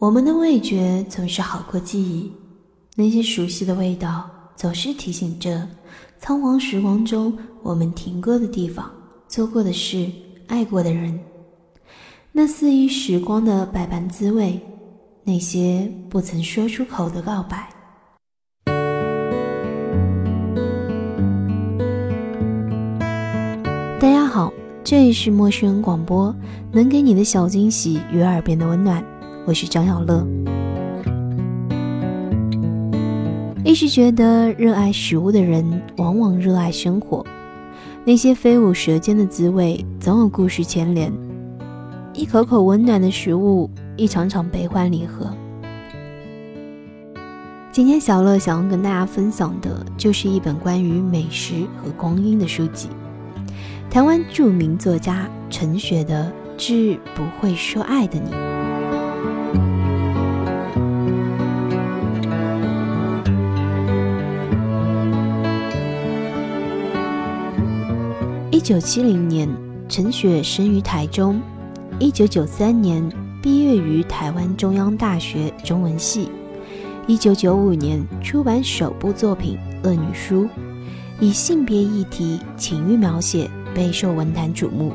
我们的味觉总是好过记忆，那些熟悉的味道总是提醒着。仓皇时光中，我们停过的地方，做过的事，爱过的人，那肆意时光的百般滋味，那些不曾说出口的告白。大家好，这里是陌生人广播，能给你的小惊喜与耳边的温暖，我是张小乐。一直觉得热爱食物的人，往往热爱生活。那些飞舞舌尖的滋味，总有故事牵连。一口口温暖的食物，一场场悲欢离合。今天小乐想要跟大家分享的，就是一本关于美食和光阴的书籍。台湾著名作家陈雪的《致不会说爱的你》。九七零年，陈雪生于台中。一九九三年毕业于台湾中央大学中文系。一九九五年出版首部作品《恶女书》，以性别议题、情欲描写备受文坛瞩目。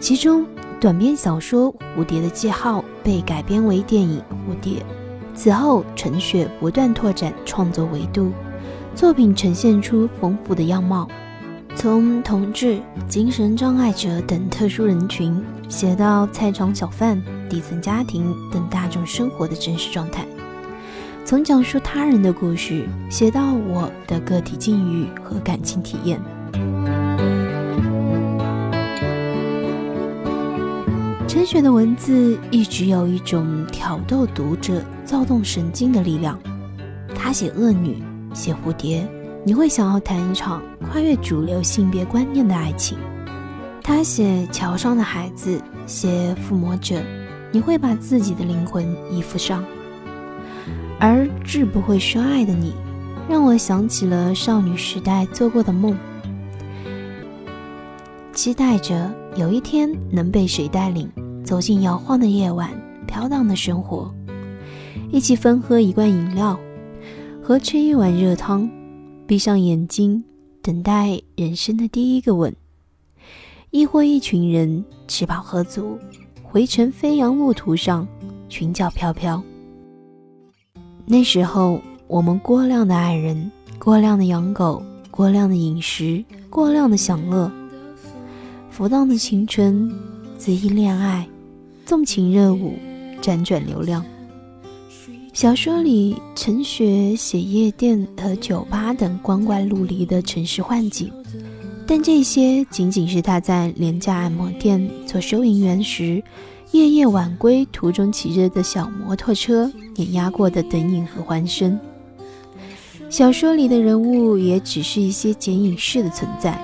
其中短篇小说《蝴蝶的记号》被改编为电影《蝴蝶》。此后，陈雪不断拓展创作维度，作品呈现出丰富的样貌。从同志、精神障碍者等特殊人群，写到菜场小贩、底层家庭等大众生活的真实状态；从讲述他人的故事，写到我的个体境遇和感情体验。陈雪的文字一直有一种挑逗读者、躁动神经的力量。她写恶女，写蝴蝶。你会想要谈一场跨越主流性别观念的爱情。他写桥上的孩子，写附魔者，你会把自己的灵魂依附上。而志不会说爱的你，让我想起了少女时代做过的梦，期待着有一天能被谁带领走进摇晃的夜晚，飘荡的生活，一起分喝一罐饮料，和吃一碗热汤。闭上眼睛，等待人生的第一个吻；亦或一群人吃饱喝足，回程飞扬路途上，裙角飘飘。那时候，我们过量的爱人，过量的养狗，过量的饮食，过量的享乐，浮荡的青春，恣意恋爱，纵情热舞，辗转流量。小说里，陈雪写夜店和酒吧等光怪陆离的城市幻景，但这些仅仅是他在廉价按摩店做收银员时，夜夜晚归途中骑着的小摩托车碾压过的等影和欢声。小说里的人物也只是一些剪影式的存在。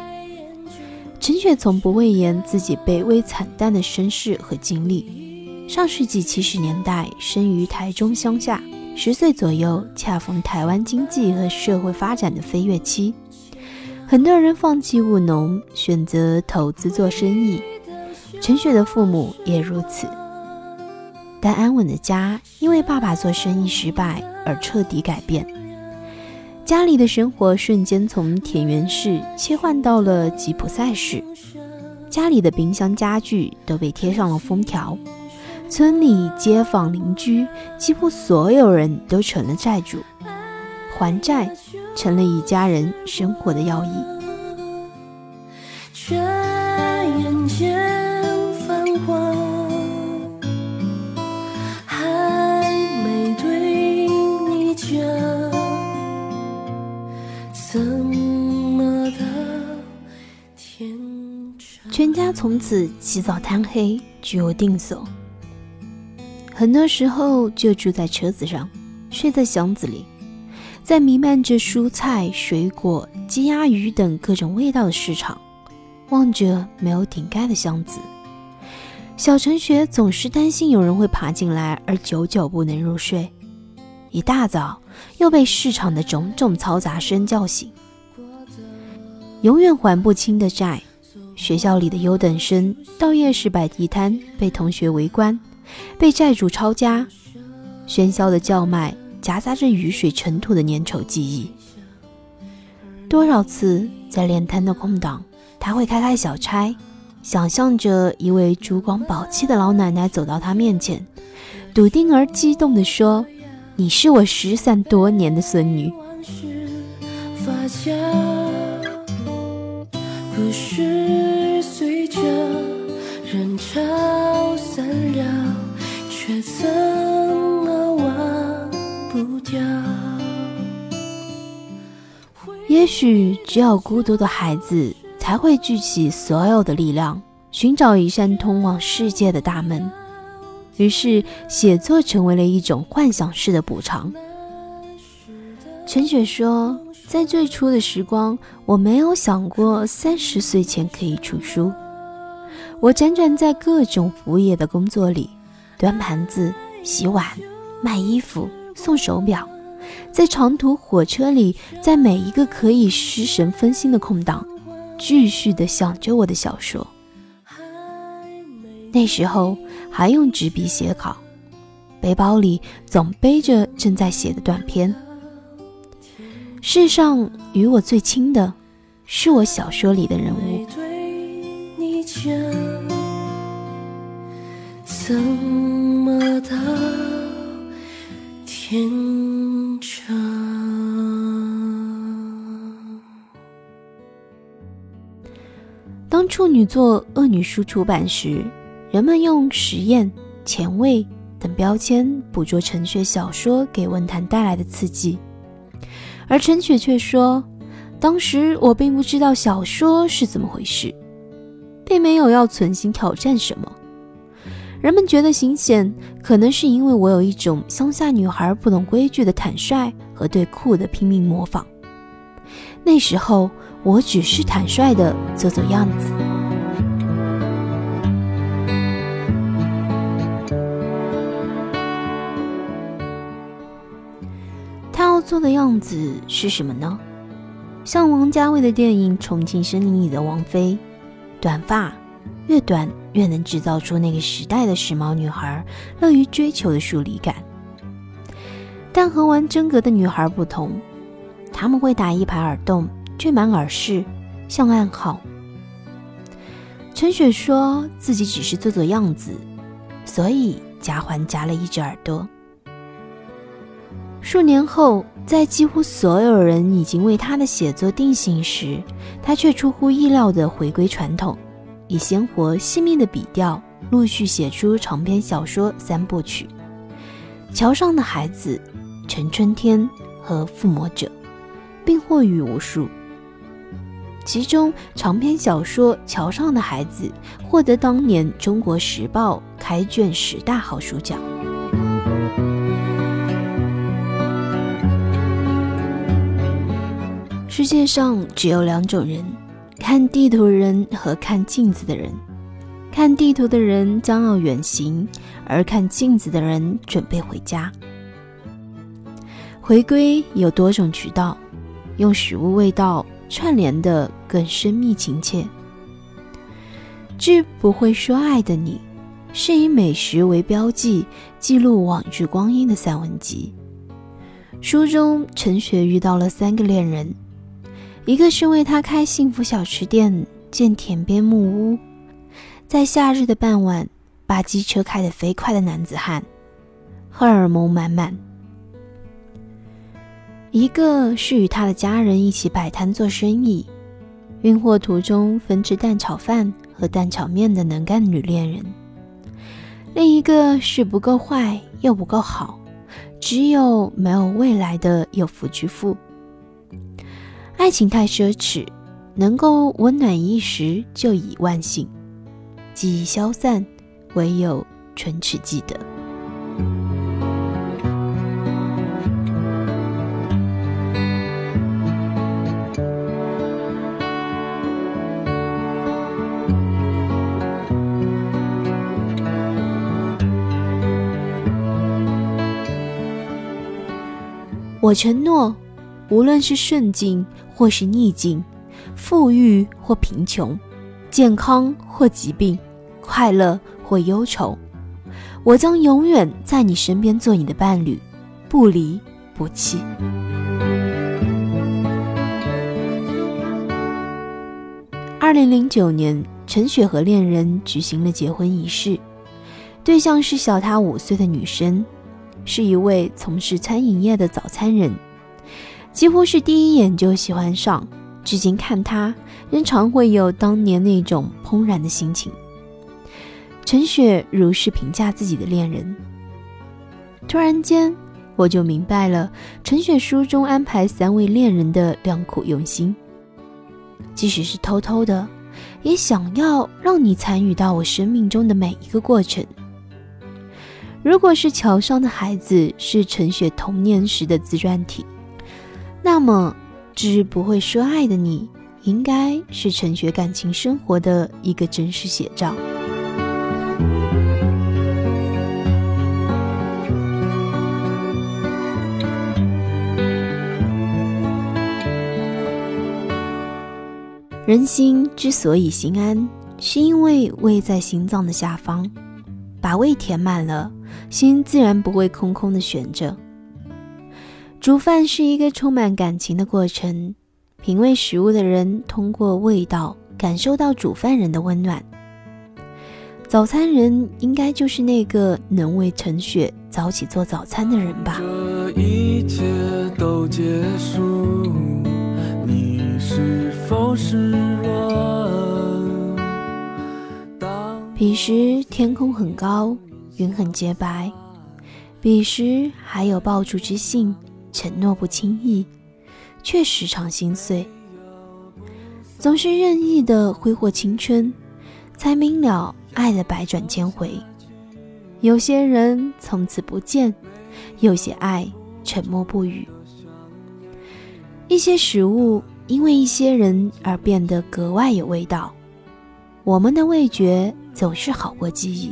陈雪从不讳言自己卑微惨淡的身世和经历。上世纪七十年代，生于台中乡下，十岁左右，恰逢台湾经济和社会发展的飞跃期，很多人放弃务农，选择投资做生意。陈雪的父母也如此。但安稳的家因为爸爸做生意失败而彻底改变，家里的生活瞬间从田园式切换到了吉普赛式，家里的冰箱家具都被贴上了封条。村里街坊邻居几乎所有人都成了债主，还债成了一家人生活的要义。眼前繁华还没对你讲，怎么的天全家从此起早贪黑，居无定所。很多时候就住在车子上，睡在箱子里，在弥漫着蔬菜、水果、鸡鸭鱼等各种味道的市场，望着没有顶盖的箱子。小陈雪总是担心有人会爬进来，而久久不能入睡。一大早又被市场的种种嘈杂声叫醒，永远还不清的债，学校里的优等生到夜市摆地摊被同学围观，被债主抄家，喧嚣的叫卖夹杂着雨水尘土的粘稠记忆。多少次在练摊的空档，他会开开小差。想象着一位珠光宝气的老奶奶走到他面前，笃定而激动地说：“你是我失散多年的孙女。”却怎么忘不掉也许只有孤独的孩子。才会聚起所有的力量，寻找一扇通往世界的大门。于是，写作成为了一种幻想式的补偿。陈雪说：“在最初的时光，我没有想过三十岁前可以出书。我辗转在各种服务业的工作里，端盘子、洗碗、卖衣服、送手表，在长途火车里，在每一个可以失神分心的空档。”继续的想着我的小说，那时候还用纸笔写稿，背包里总背着正在写的短篇。世上与我最亲的，是我小说里的人物。怎么到天长？当处女作《恶女书》出版时，人们用实验、前卫等标签捕捉陈雪小说给文坛带来的刺激，而陈雪却说：“当时我并不知道小说是怎么回事，并没有要存心挑战什么。人们觉得新鲜，可能是因为我有一种乡下女孩不懂规矩的坦率和对酷的拼命模仿。那时候。”我只是坦率的做做样子。他要做的样子是什么呢？像王家卫的电影《重庆森林》里的王菲，短发，越短越能制造出那个时代的时髦女孩乐于追求的疏离感。但和玩真格的女孩不同，他们会打一排耳洞。缀满耳饰，像暗号。陈雪说自己只是做做样子，所以夹环夹了一只耳朵。数年后，在几乎所有人已经为他的写作定型时，他却出乎意料地回归传统，以鲜活细密的笔调，陆续写出长篇小说三部曲：《桥上的孩子》《陈春天》和《附魔者》，并获誉无数。其中长篇小说《桥上的孩子》获得当年《中国时报》开卷十大好书奖。世界上只有两种人：看地图人和看镜子的人。看地图的人将要远行，而看镜子的人准备回家。回归有多种渠道，用食物味道。串联的更深密情切。致不会说爱的你，是以美食为标记，记录往日光阴的散文集。书中陈雪遇到了三个恋人，一个是为他开幸福小吃店、建田边木屋，在夏日的傍晚把机车开得飞快的男子汉，荷尔蒙满满。一个是与他的家人一起摆摊做生意，运货途中分吃蛋炒饭和蛋炒面的能干女恋人；另一个是不够坏又不够好，只有没有未来的有福之妇。爱情太奢侈，能够温暖一时就已万幸，记忆消散，唯有唇齿记得。我承诺，无论是顺境或是逆境，富裕或贫穷，健康或疾病，快乐或忧愁，我将永远在你身边做你的伴侣，不离不弃。二零零九年，陈雪和恋人举行了结婚仪式，对象是小他五岁的女生。是一位从事餐饮业的早餐人，几乎是第一眼就喜欢上，至今看他仍常会有当年那种怦然的心情。陈雪如是评价自己的恋人。突然间，我就明白了陈雪书中安排三位恋人的良苦用心，即使是偷偷的，也想要让你参与到我生命中的每一个过程。如果是桥上的孩子是陈雪童年时的自传体，那么只不会说爱的你，应该是陈雪感情生活的一个真实写照。人心之所以心安，是因为胃在心脏的下方，把胃填满了。心自然不会空空的悬着。煮饭是一个充满感情的过程，品味食物的人通过味道感受到煮饭人的温暖。早餐人应该就是那个能为陈雪早起做早餐的人吧。这一切都结束，你是否失落？彼时天空很高。云很洁白，彼时还有爆竹之信，承诺不轻易，却时常心碎。总是任意的挥霍青春，才明了爱的百转千回。有些人从此不见，有些爱沉默不语。一些食物因为一些人而变得格外有味道，我们的味觉总是好过记忆。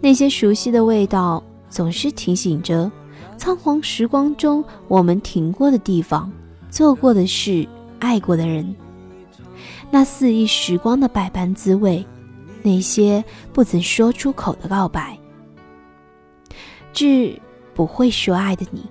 那些熟悉的味道，总是提醒着仓皇时光中我们停过的地方、做过的事、爱过的人。那肆意时光的百般滋味，那些不曾说出口的告白，致不会说爱的你。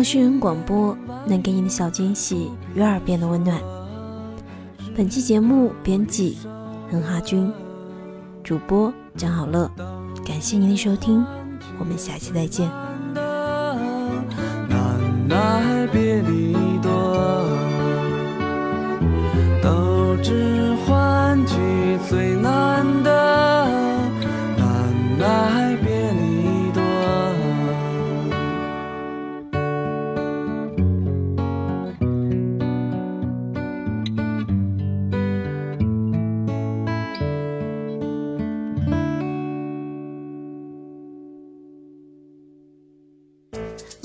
陌生人广播能给你的小惊喜与耳边的温暖。本期节目编辑恒哈君，主播张好乐，感谢您的收听，我们下期再见。